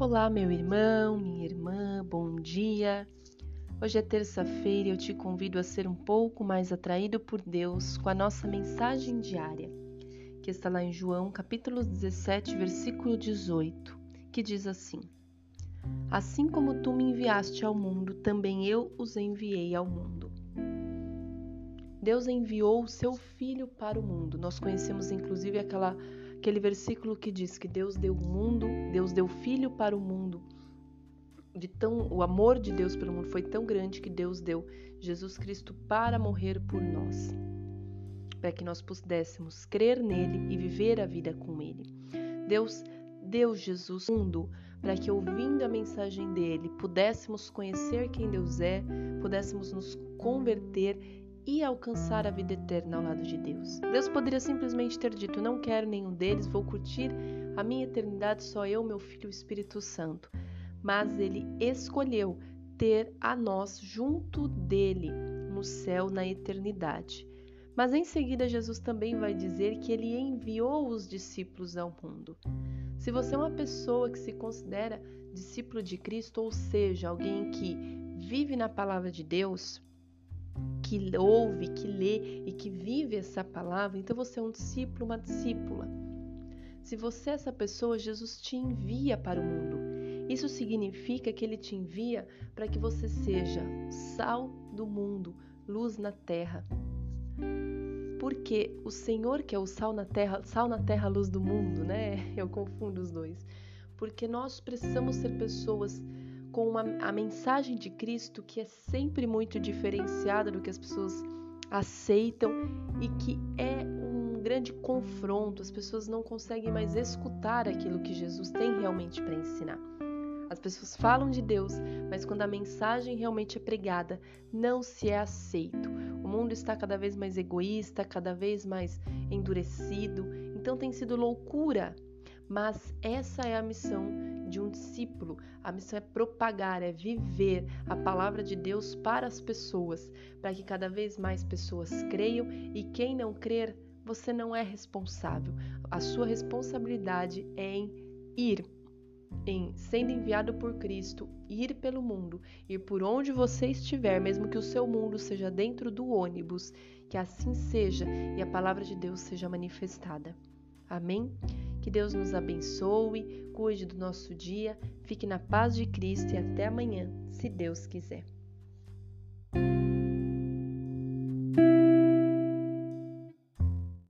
Olá, meu irmão, minha irmã, bom dia. Hoje é terça-feira e eu te convido a ser um pouco mais atraído por Deus com a nossa mensagem diária, que está lá em João, capítulo 17, versículo 18, que diz assim: Assim como tu me enviaste ao mundo, também eu os enviei ao mundo. Deus enviou o seu filho para o mundo. Nós conhecemos inclusive aquela aquele versículo que diz que Deus deu o mundo, Deus deu o filho para o mundo. De tão, o amor de Deus pelo mundo foi tão grande que Deus deu Jesus Cristo para morrer por nós, para que nós pudéssemos crer nele e viver a vida com ele. Deus deu Jesus mundo para que ouvindo a mensagem dele pudéssemos conhecer quem Deus é, pudéssemos nos converter e alcançar a vida eterna ao lado de Deus. Deus poderia simplesmente ter dito: Não quero nenhum deles, vou curtir a minha eternidade só eu, meu filho, o Espírito Santo. Mas ele escolheu ter a nós junto dele no céu na eternidade. Mas em seguida, Jesus também vai dizer que ele enviou os discípulos ao mundo. Se você é uma pessoa que se considera discípulo de Cristo, ou seja, alguém que vive na palavra de Deus, que ouve, que lê e que vive essa palavra, então você é um discípulo, uma discípula. Se você é essa pessoa, Jesus te envia para o mundo. Isso significa que ele te envia para que você seja sal do mundo, luz na terra. Porque o Senhor que é o sal na terra, sal na terra, luz do mundo, né? Eu confundo os dois. Porque nós precisamos ser pessoas com uma, a mensagem de Cristo que é sempre muito diferenciada do que as pessoas aceitam e que é um grande confronto. As pessoas não conseguem mais escutar aquilo que Jesus tem realmente para ensinar. As pessoas falam de Deus, mas quando a mensagem realmente é pregada, não se é aceito. O mundo está cada vez mais egoísta, cada vez mais endurecido, então tem sido loucura. Mas essa é a missão de um discípulo. A missão é propagar, é viver a palavra de Deus para as pessoas, para que cada vez mais pessoas creiam e quem não crer, você não é responsável. A sua responsabilidade é em ir, em sendo enviado por Cristo, ir pelo mundo, ir por onde você estiver, mesmo que o seu mundo seja dentro do ônibus, que assim seja e a palavra de Deus seja manifestada. Amém? Que Deus nos abençoe, cuide do nosso dia, fique na paz de Cristo e até amanhã, se Deus quiser.